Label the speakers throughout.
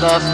Speaker 1: love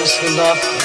Speaker 1: those who
Speaker 2: love